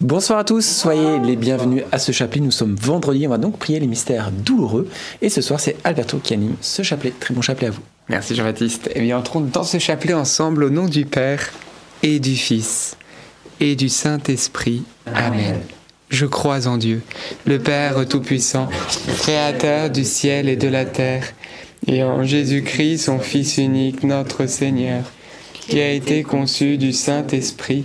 Bonsoir à tous, soyez les bienvenus à ce chapelet. Nous sommes vendredi, on va donc prier les mystères douloureux. Et ce soir, c'est Alberto qui anime ce chapelet. Très bon chapelet à vous. Merci Jean-Baptiste. Eh bien, entrons dans ce chapelet ensemble au nom du Père et du Fils et du Saint-Esprit. Amen. Je crois en Dieu, le Père Tout-Puissant, Créateur du ciel et de la terre, et en Jésus-Christ, son Fils unique, notre Seigneur, qui a été conçu du Saint-Esprit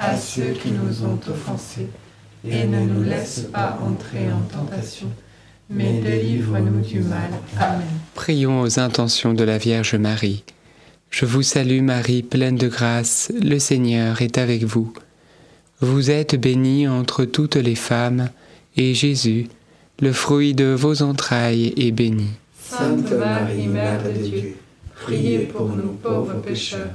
à ceux qui nous ont offensés, et ne nous laisse pas entrer en tentation, mais délivre-nous du mal. Amen. Prions aux intentions de la Vierge Marie. Je vous salue Marie, pleine de grâce, le Seigneur est avec vous. Vous êtes bénie entre toutes les femmes, et Jésus, le fruit de vos entrailles, est béni. Sainte Marie, Mère de Dieu, priez pour nous pauvres pécheurs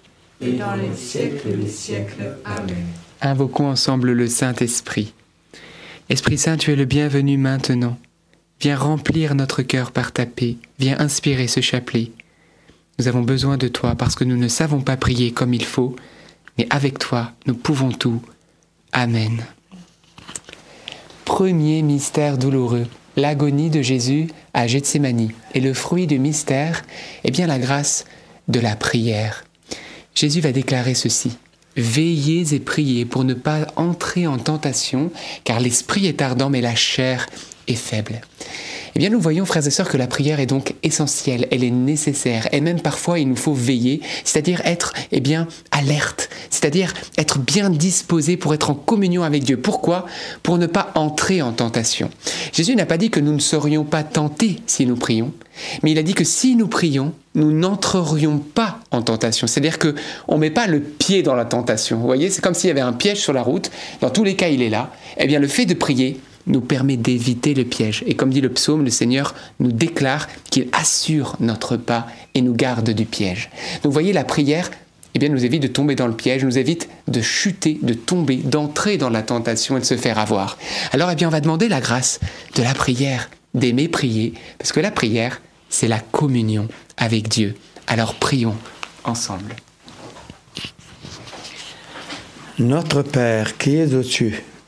et. Invoquons ensemble le Saint-Esprit. Esprit Saint, tu es le bienvenu maintenant. Viens remplir notre cœur par ta paix, viens inspirer ce chapelet. Nous avons besoin de toi parce que nous ne savons pas prier comme il faut, mais avec toi, nous pouvons tout. Amen. Premier mystère douloureux, l'agonie de Jésus à Gethsemane. Et le fruit du mystère est bien la grâce de la prière. Jésus va déclarer ceci. Veillez et priez pour ne pas entrer en tentation, car l'esprit est ardent, mais la chair est faible. Eh bien, nous voyons, frères et sœurs, que la prière est donc essentielle, elle est nécessaire, et même parfois il nous faut veiller, c'est-à-dire être, eh bien, alerte, c'est-à-dire être bien disposé pour être en communion avec Dieu. Pourquoi? Pour ne pas entrer en tentation. Jésus n'a pas dit que nous ne serions pas tentés si nous prions, mais il a dit que si nous prions, nous n'entrerions pas en tentation. C'est-à-dire que on met pas le pied dans la tentation. Vous voyez, c'est comme s'il y avait un piège sur la route. Dans tous les cas, il est là. Eh bien, le fait de prier, nous permet d'éviter le piège. Et comme dit le psaume, le Seigneur nous déclare qu'il assure notre pas et nous garde du piège. Donc voyez, la prière eh bien, nous évite de tomber dans le piège, nous évite de chuter, de tomber, d'entrer dans la tentation et de se faire avoir. Alors, eh bien, on va demander la grâce de la prière, d'aimer prier, parce que la prière, c'est la communion avec Dieu. Alors, prions ensemble. Notre Père qui es aux cieux,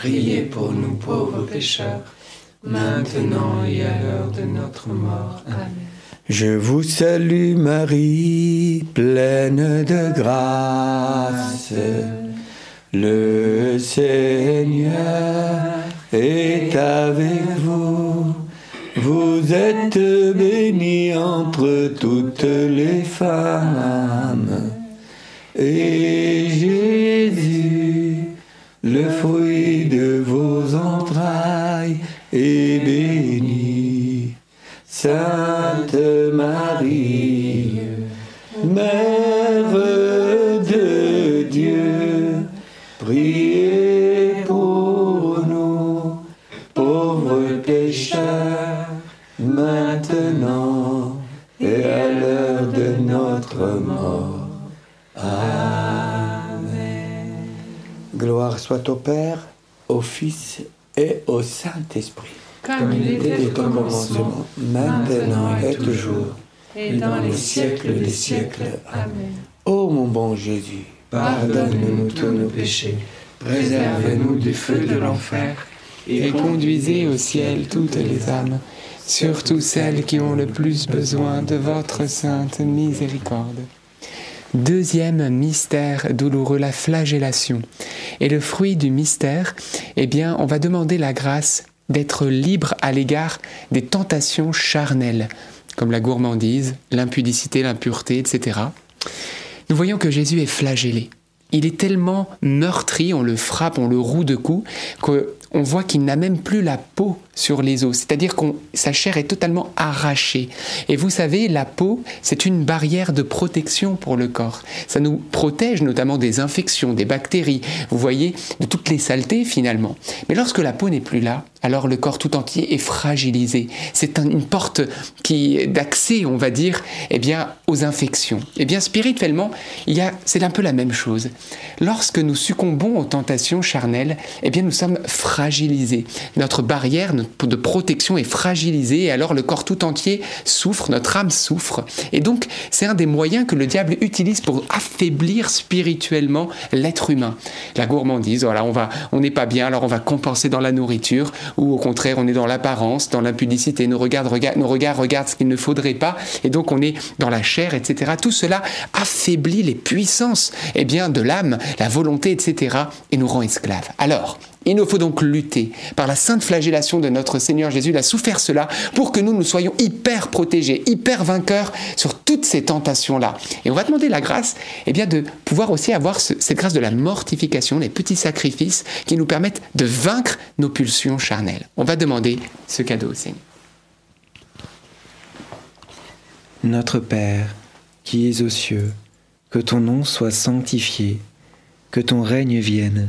priez pour nous pauvres pécheurs, maintenant et à l'heure de notre mort. Amen. Je vous salue Marie, pleine de grâce. Le Seigneur est avec vous. Vous êtes bénie entre toutes les femmes. Et Jésus, le fruit Sainte Marie, Mère de Dieu, priez pour nous, pauvres pécheurs, maintenant et à l'heure de notre mort. Amen. Gloire soit au Père, au Fils et au Saint-Esprit. Comme il était au commencement, maintenant et toujours, et dans les siècles des siècles. Amen. Ô mon bon Jésus, Pardonne-nous tous nos péchés, préservez-nous du feu de l'enfer, et conduisez au ciel toutes les âmes, surtout celles qui ont le plus besoin de votre sainte miséricorde. Deuxième mystère douloureux, la flagellation. Et le fruit du mystère, eh bien, on va demander la grâce d'être libre à l'égard des tentations charnelles, comme la gourmandise, l'impudicité, l'impureté, etc. Nous voyons que Jésus est flagellé. Il est tellement meurtri, on le frappe, on le roue de coups, qu'au on voit qu'il n'a même plus la peau sur les os, c'est-à-dire que sa chair est totalement arrachée. Et vous savez, la peau, c'est une barrière de protection pour le corps. Ça nous protège notamment des infections, des bactéries, vous voyez, de toutes les saletés finalement. Mais lorsque la peau n'est plus là, alors le corps tout entier est fragilisé. C'est une porte qui d'accès, on va dire, eh bien, aux infections. Eh bien, spirituellement, il y a, c'est un peu la même chose. Lorsque nous succombons aux tentations charnelles, eh bien, nous sommes fragilisés. Notre barrière de protection est fragilisée, et alors le corps tout entier souffre, notre âme souffre. Et donc, c'est un des moyens que le diable utilise pour affaiblir spirituellement l'être humain. La gourmandise, voilà, on va, on n'est pas bien, alors on va compenser dans la nourriture ou au contraire on est dans l'apparence, dans l'impudicité, nos regards, nos regards regardent ce qu'il ne faudrait pas, et donc on est dans la chair, etc. Tout cela affaiblit les puissances eh bien, de l'âme, la volonté, etc., et nous rend esclaves. Alors, il nous faut donc lutter par la sainte flagellation de notre Seigneur Jésus. Il a souffert cela pour que nous nous soyons hyper protégés, hyper vainqueurs sur toutes ces tentations-là. Et on va demander la grâce eh bien, de pouvoir aussi avoir cette grâce de la mortification, les petits sacrifices qui nous permettent de vaincre nos pulsions charnelles. On va demander ce cadeau au Seigneur. Notre Père, qui es aux cieux, que ton nom soit sanctifié, que ton règne vienne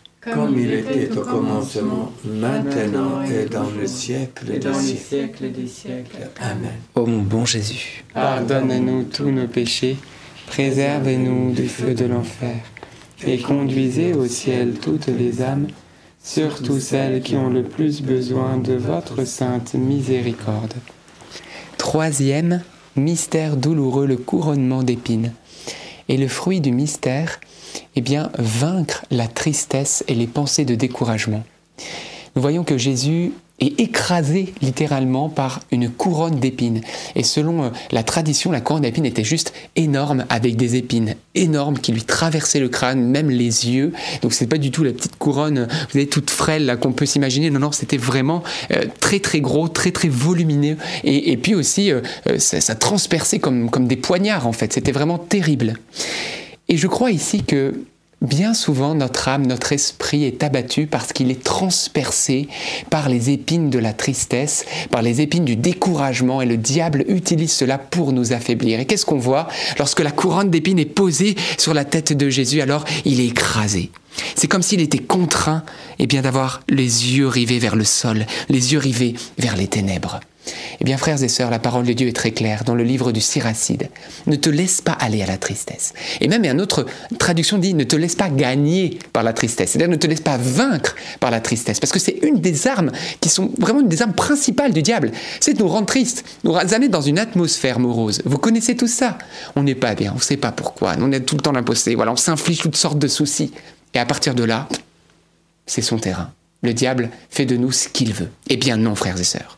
Comme il était au commencement, maintenant et dans le siècle et dans siècles des siècles. Amen. Ô mon bon Jésus, Pardonne-nous tous nos péchés, préservez-nous du feu de l'enfer, et conduisez au ciel toutes les âmes, surtout celles qui ont le plus besoin de votre sainte miséricorde. Troisième mystère douloureux, le couronnement d'épines. Et le fruit du mystère, eh bien, vaincre la tristesse et les pensées de découragement. Nous voyons que Jésus est écrasé littéralement par une couronne d'épines. Et selon euh, la tradition, la couronne d'épines était juste énorme, avec des épines énormes qui lui traversaient le crâne, même les yeux. Donc c'est pas du tout la petite couronne, euh, vous savez, toute frêle qu'on peut s'imaginer. Non, non, c'était vraiment euh, très très gros, très très volumineux. Et, puis aussi, ça, ça transperçait comme des poignards en fait. C'était vraiment terrible. Et je crois ici que bien souvent notre âme, notre esprit est abattu parce qu'il est transpercé par les épines de la tristesse, par les épines du découragement et le diable utilise cela pour nous affaiblir. Et qu'est-ce qu'on voit lorsque la couronne d'épines est posée sur la tête de Jésus? Alors il est écrasé. C'est comme s'il était contraint eh bien d'avoir les yeux rivés vers le sol, les yeux rivés vers les ténèbres. Eh bien, frères et sœurs, la parole de Dieu est très claire dans le livre du Siracide. Ne te laisse pas aller à la tristesse. Et même, une autre traduction dit ne te laisse pas gagner par la tristesse. C'est-à-dire ne te laisse pas vaincre par la tristesse. Parce que c'est une des armes qui sont vraiment une des armes principales du diable. C'est de nous rendre tristes, nous amener dans une atmosphère morose. Vous connaissez tout ça. On n'est pas bien, on ne sait pas pourquoi. On est tout le temps l'imposté. Voilà, on s'inflige toutes sortes de soucis. Et à partir de là, c'est son terrain. Le diable fait de nous ce qu'il veut. Eh bien non, frères et sœurs.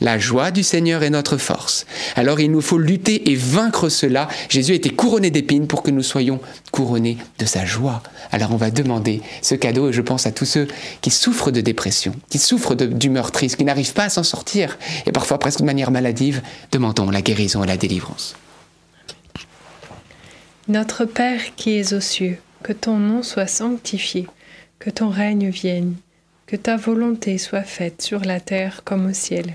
La joie du Seigneur est notre force. Alors il nous faut lutter et vaincre cela. Jésus a été couronné d'épines pour que nous soyons couronnés de sa joie. Alors on va demander ce cadeau et je pense à tous ceux qui souffrent de dépression, qui souffrent d'humeur triste, qui n'arrivent pas à s'en sortir et parfois presque de manière maladive. Demandons la guérison et la délivrance. Notre Père qui es aux cieux, que ton nom soit sanctifié, que ton règne vienne, que ta volonté soit faite sur la terre comme au ciel.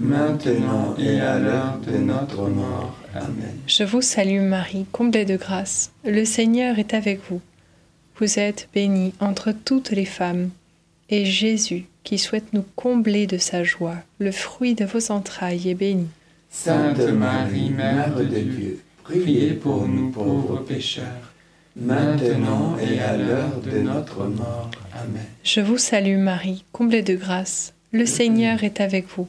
maintenant et à l'heure de notre mort. Amen. Je vous salue Marie, comblée de grâce. Le Seigneur est avec vous. Vous êtes bénie entre toutes les femmes, et Jésus, qui souhaite nous combler de sa joie, le fruit de vos entrailles, est béni. Sainte Marie, Mère de Dieu, priez pour nous pauvres pécheurs, maintenant et à l'heure de notre mort. Amen. Je vous salue Marie, comblée de grâce. Le Seigneur est avec vous.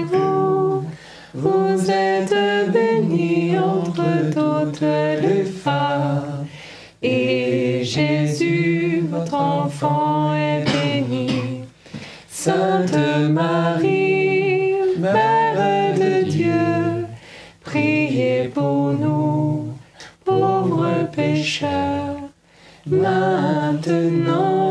toutes les. Et Jésus, votre enfant, est béni. Sainte Marie, Mère de Dieu, priez pour nous, pauvres pécheurs, maintenant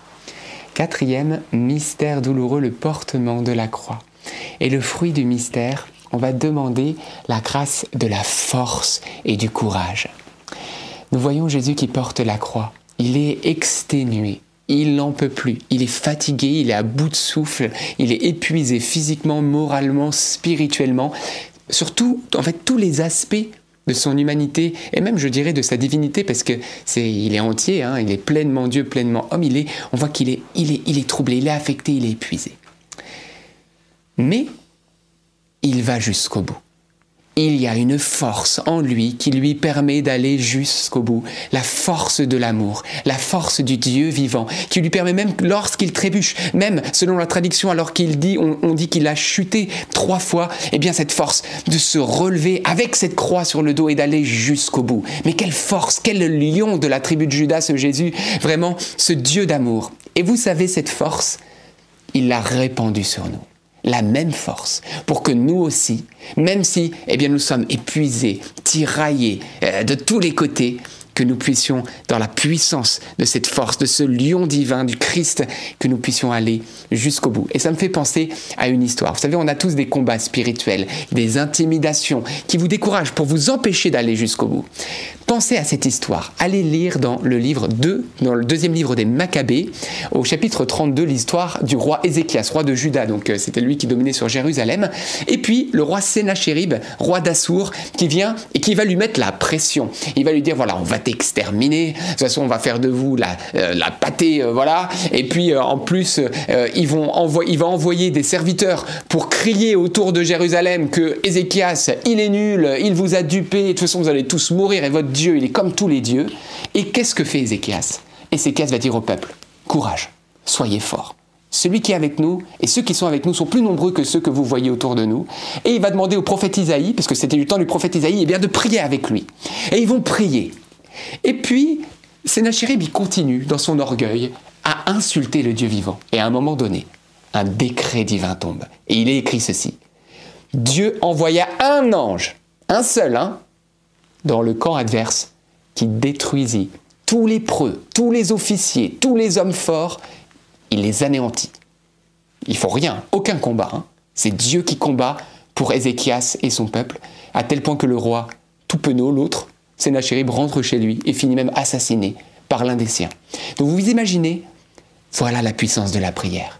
Quatrième mystère douloureux, le portement de la croix. Et le fruit du mystère, on va demander la grâce de la force et du courage. Nous voyons Jésus qui porte la croix. Il est exténué, il n'en peut plus, il est fatigué, il est à bout de souffle, il est épuisé physiquement, moralement, spirituellement, surtout en fait tous les aspects de son humanité et même je dirais de sa divinité parce que c'est il est entier, hein, il est pleinement Dieu, pleinement homme. Il est, on voit qu'il est, il est, il est troublé, il est affecté, il est épuisé. Mais il va jusqu'au bout. Il y a une force en lui qui lui permet d'aller jusqu'au bout. La force de l'amour, la force du Dieu vivant, qui lui permet même lorsqu'il trébuche, même selon la traduction, alors qu'il dit, on, on dit qu'il a chuté trois fois, eh bien cette force de se relever avec cette croix sur le dos et d'aller jusqu'au bout. Mais quelle force, quel lion de la tribu de Judas, ce Jésus, vraiment ce Dieu d'amour. Et vous savez, cette force, il l'a répandue sur nous la même force pour que nous aussi, même si eh bien, nous sommes épuisés, tiraillés euh, de tous les côtés, que nous puissions, dans la puissance de cette force, de ce lion divin du Christ, que nous puissions aller jusqu'au bout. Et ça me fait penser à une histoire. Vous savez, on a tous des combats spirituels, des intimidations qui vous découragent pour vous empêcher d'aller jusqu'au bout. Pensez à cette histoire. Allez lire dans le livre 2, dans le deuxième livre des Maccabées, au chapitre 32, l'histoire du roi Ézéchias, roi de Juda. Donc euh, c'était lui qui dominait sur Jérusalem. Et puis le roi Sénachérib, roi d'Assour, qui vient et qui va lui mettre la pression. Il va lui dire voilà, on va t'exterminer. De toute façon, on va faire de vous la, euh, la pâtée, euh, voilà. Et puis euh, en plus, ils vont il va envoyer des serviteurs pour crier autour de Jérusalem que Ézéchias, il est nul, il vous a dupé. De toute façon, vous allez tous mourir et votre Dieu, il est comme tous les dieux. Et qu'est-ce que fait Ézéchias? Ézéchias va dire au peuple courage, soyez forts. Celui qui est avec nous et ceux qui sont avec nous sont plus nombreux que ceux que vous voyez autour de nous. Et il va demander au prophète Isaïe, parce que c'était du temps du prophète Isaïe, eh bien de prier avec lui. Et ils vont prier. Et puis, Sénachérib, il continue dans son orgueil à insulter le Dieu vivant. Et à un moment donné, un décret divin tombe. Et il est écrit ceci. Dieu envoya un ange, un seul, hein, dans le camp adverse, qui détruisit tous les preux, tous les officiers, tous les hommes forts, il les anéantit. Il faut rien, aucun combat. hein. C'est Dieu qui combat pour Ézéchias et son peuple, à tel point que le roi, tout penaud, l'autre, Sénachérib, rentre chez lui et finit même assassiné par l'un des siens. Donc vous vous imaginez, voilà la puissance de la prière.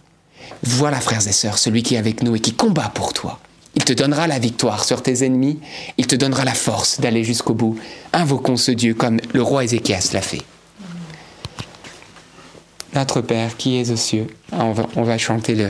Voilà, frères et sœurs, celui qui est avec nous et qui combat pour toi. Il te donnera la victoire sur tes ennemis, il te donnera la force d'aller jusqu'au bout. Invoquons ce Dieu comme le roi Ézéchias l'a fait. Notre Père qui es aux cieux, on va chanter le,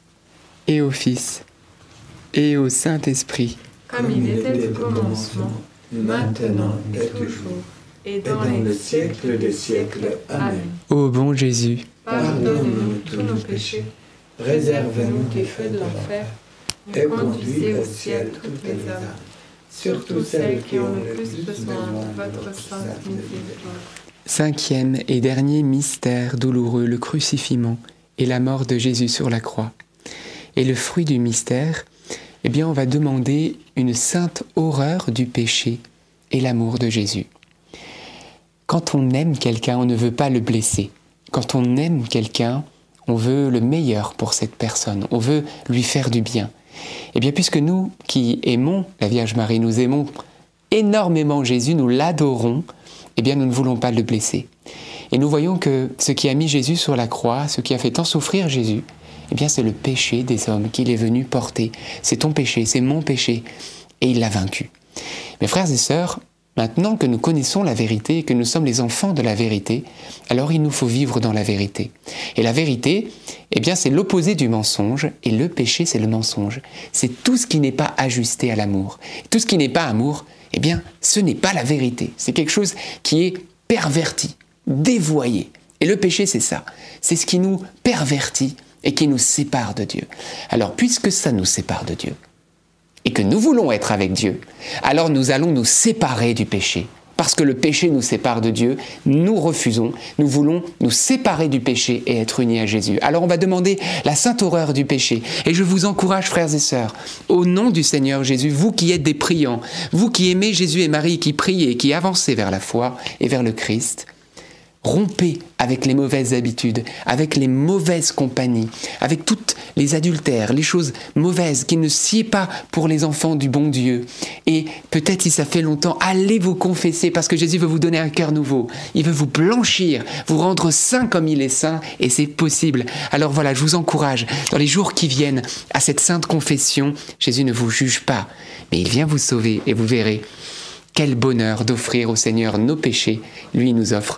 et au Fils, et au Saint-Esprit. Comme il était au commencement, maintenant et toujours, et Et dans dans le les siècle des siècles. Amen. Ô bon Jésus, Pardonne-nous tous nos péchés, Réserve-nous des feux de l'enfer, et conduis conduisez au au ciel toutes les âmes, surtout celles qui ont le plus besoin de votre sainte miséricorde. cinquième et dernier mystère douloureux, le crucifixion et la mort de Jésus sur la croix. Et le fruit du mystère, eh bien, on va demander une sainte horreur du péché et l'amour de Jésus. Quand on aime quelqu'un, on ne veut pas le blesser. Quand on aime quelqu'un, on veut le meilleur pour cette personne, on veut lui faire du bien. Eh bien, puisque nous qui aimons la Vierge Marie, nous aimons énormément Jésus, nous l'adorons, eh bien, nous ne voulons pas le blesser. Et nous voyons que ce qui a mis Jésus sur la croix, ce qui a fait tant souffrir Jésus, eh bien, c'est le péché des hommes qu'il est venu porter. C'est ton péché, c'est mon péché. Et il l'a vaincu. Mes frères et sœurs, maintenant que nous connaissons la vérité et que nous sommes les enfants de la vérité, alors il nous faut vivre dans la vérité. Et la vérité, eh bien, c'est l'opposé du mensonge, et le péché, c'est le mensonge. C'est tout ce qui n'est pas ajusté à l'amour. Tout ce qui n'est pas amour, eh bien, ce n'est pas la vérité. C'est quelque chose qui est perverti, dévoyé. Et le péché, c'est ça. C'est ce qui nous pervertit et qui nous sépare de Dieu. Alors, puisque ça nous sépare de Dieu, et que nous voulons être avec Dieu, alors nous allons nous séparer du péché parce que le péché nous sépare de Dieu, nous refusons, nous voulons nous séparer du péché et être unis à Jésus. Alors on va demander la sainte horreur du péché. Et je vous encourage, frères et sœurs, au nom du Seigneur Jésus, vous qui êtes des priants, vous qui aimez Jésus et Marie, qui priez, qui avancez vers la foi et vers le Christ, Rompez avec les mauvaises habitudes, avec les mauvaises compagnies, avec toutes les adultères, les choses mauvaises qui ne sied pas pour les enfants du bon Dieu. Et peut-être si ça fait longtemps, allez vous confesser parce que Jésus veut vous donner un cœur nouveau. Il veut vous blanchir, vous rendre saint comme il est saint et c'est possible. Alors voilà, je vous encourage dans les jours qui viennent à cette sainte confession. Jésus ne vous juge pas, mais il vient vous sauver et vous verrez quel bonheur d'offrir au Seigneur nos péchés. Lui nous offre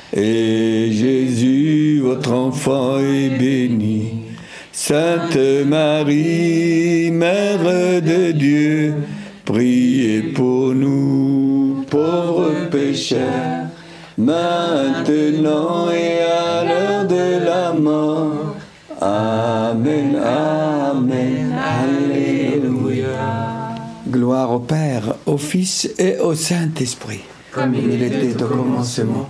et Jésus, votre enfant, est béni. Sainte Marie, Mère de Dieu, priez pour nous, pauvres pécheurs, maintenant et à l'heure de la mort. Amen, Amen, Alléluia. Gloire au Père, au Fils et au Saint-Esprit comme il était au commencement,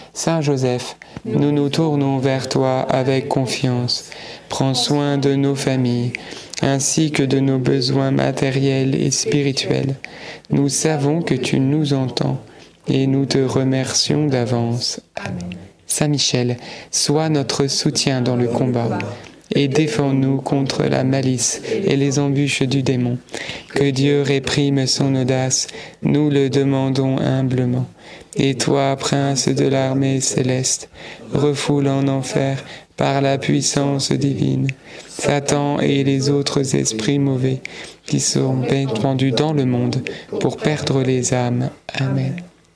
Saint Joseph, nous nous tournons vers toi avec confiance. Prends soin de nos familles, ainsi que de nos besoins matériels et spirituels. Nous savons que tu nous entends et nous te remercions d'avance. Saint Michel, sois notre soutien dans le combat et défends-nous contre la malice et les embûches du démon. Que Dieu réprime son audace, nous le demandons humblement. Et toi, prince de l'armée céleste, refoule en enfer par la puissance divine Satan et les autres esprits mauvais qui sont pendus dans le monde pour perdre les âmes. Amen.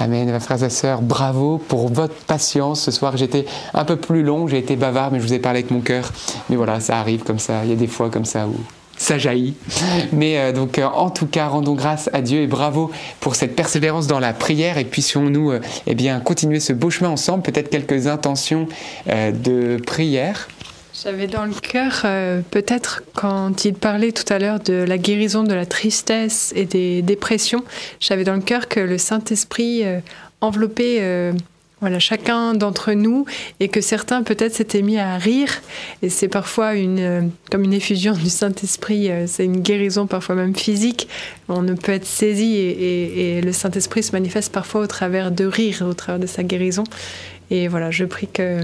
Amen, frères et sœurs, bravo pour votre patience. Ce soir, j'étais un peu plus long, j'ai été bavard, mais je vous ai parlé avec mon cœur. Mais voilà, ça arrive comme ça. Il y a des fois comme ça où ça jaillit. Mais euh, donc, euh, en tout cas, rendons grâce à Dieu et bravo pour cette persévérance dans la prière. Et puissions-nous, euh, eh bien, continuer ce beau chemin ensemble. Peut-être quelques intentions de prière. J'avais dans le cœur, euh, peut-être quand il parlait tout à l'heure de la guérison de la tristesse et des dépressions, j'avais dans le cœur que le Saint-Esprit euh, enveloppait euh, voilà, chacun d'entre nous et que certains peut-être s'étaient mis à rire. Et c'est parfois une, comme une effusion du Saint-Esprit, c'est une guérison parfois même physique. On ne peut être saisi et, et- et le Saint-Esprit se manifeste parfois au travers de rire, au travers de sa guérison. Et voilà, je prie que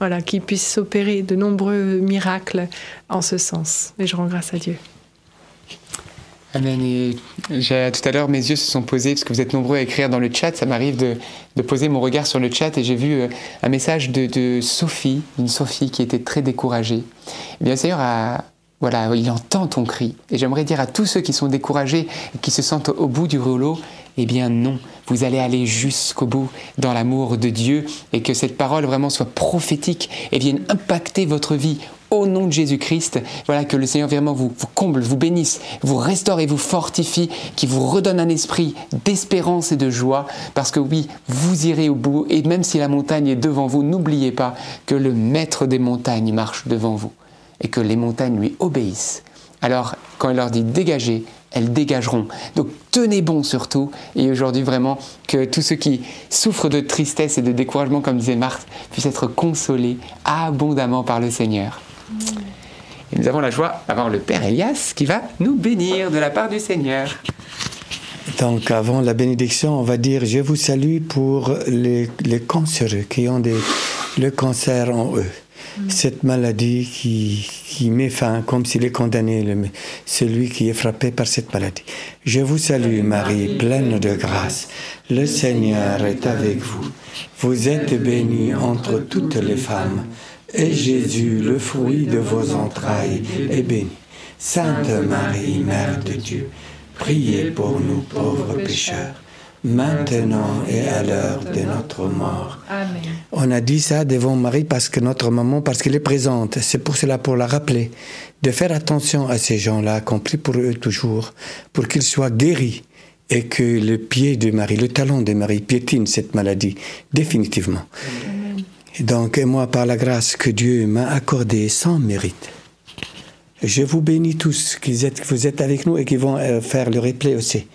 voilà, qu'il puisse s'opérer de nombreux miracles en ce sens. Et je rends grâce à Dieu. Amen. Et tout à l'heure, mes yeux se sont posés, parce que vous êtes nombreux à écrire dans le chat. Ça m'arrive de, poser mon regard sur le chat et j'ai vu euh, un message de, Sophie, une Sophie qui était très découragée. Eh bien, le Seigneur. Voilà, il entend ton cri. Et j'aimerais dire à tous ceux qui sont découragés et qui se sentent au bout du rouleau, eh bien non, vous allez aller jusqu'au bout dans l'amour de Dieu et que cette parole vraiment soit prophétique et vienne impacter votre vie au nom de Jésus-Christ. Voilà, que le Seigneur vraiment vous, vous comble, vous bénisse, vous restaure et vous fortifie, qui vous redonne un esprit d'espérance et de joie, parce que oui, vous irez au bout, et même si la montagne est devant vous, n'oubliez pas que le maître des montagnes marche devant vous, et que les montagnes lui obéissent. Alors, quand il leur dit dégagez, elles dégageront. Donc tenez bon surtout. Et aujourd'hui vraiment que tous ceux qui souffrent de tristesse et de découragement, comme disait Marthe, puissent être consolés abondamment par le Seigneur. Et nous avons la joie d'avoir le Père Elias qui va nous bénir de la part du Seigneur. Donc, avant la bénédiction, on va dire Je vous salue pour les, les cancéreux qui ont des, le cancer en eux. Cette maladie qui, qui met fin, comme s'il est condamné, le- celui qui est frappé par cette maladie. Je vous salue, Marie, pleine de grâce. Le Seigneur est avec vous. Vous êtes bénie entre toutes les femmes. Et Jésus, le fruit de vos entrailles, est béni. Sainte Marie, Mère de Dieu, priez pour nous pauvres pécheurs, maintenant et à l'heure de notre mort. Amen. On a dit ça devant Marie parce que notre maman, parce qu'elle est présente. C'est pour cela, pour la rappeler, de faire attention à ces gens-là, qu'on prie pour eux toujours, pour qu'ils soient guéris et que le pied de Marie, le talon de Marie piétine cette maladie définitivement. Et donc, et moi, par la grâce que Dieu m'a accordée sans mérite, je vous bénis tous qui êtes, vous êtes avec nous et qui vont euh, faire le replay aussi.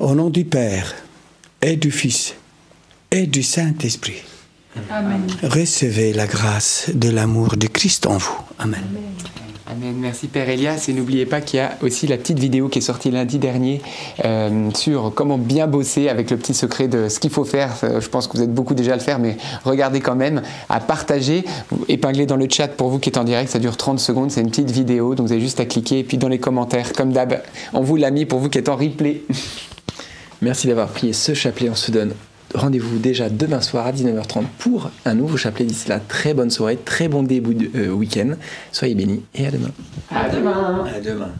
Au nom du Père et du Fils et du Saint-Esprit. Amen. Recevez la grâce de l'amour de Christ en vous. Amen. Amen. Merci Père Elias. Et n'oubliez pas qu'il y a aussi la petite vidéo qui est sortie lundi dernier euh, sur comment bien bosser avec le petit secret de ce qu'il faut faire. Euh, Je pense que vous êtes beaucoup déjà à le faire, mais regardez quand même, à partager, Vous épinglez dans le chat pour vous qui êtes en direct, ça dure 30 secondes, c'est une petite vidéo, donc vous avez juste à cliquer. Et puis dans les commentaires, comme d'hab, on vous l'a mis pour vous qui êtes en replay. Merci d'avoir prié ce chapelet. On se donne rendez-vous déjà demain soir à 19h30 pour un nouveau chapelet. D'ici là, très bonne soirée, très bon début de euh, week-end. Soyez bénis et à demain. À demain. À demain.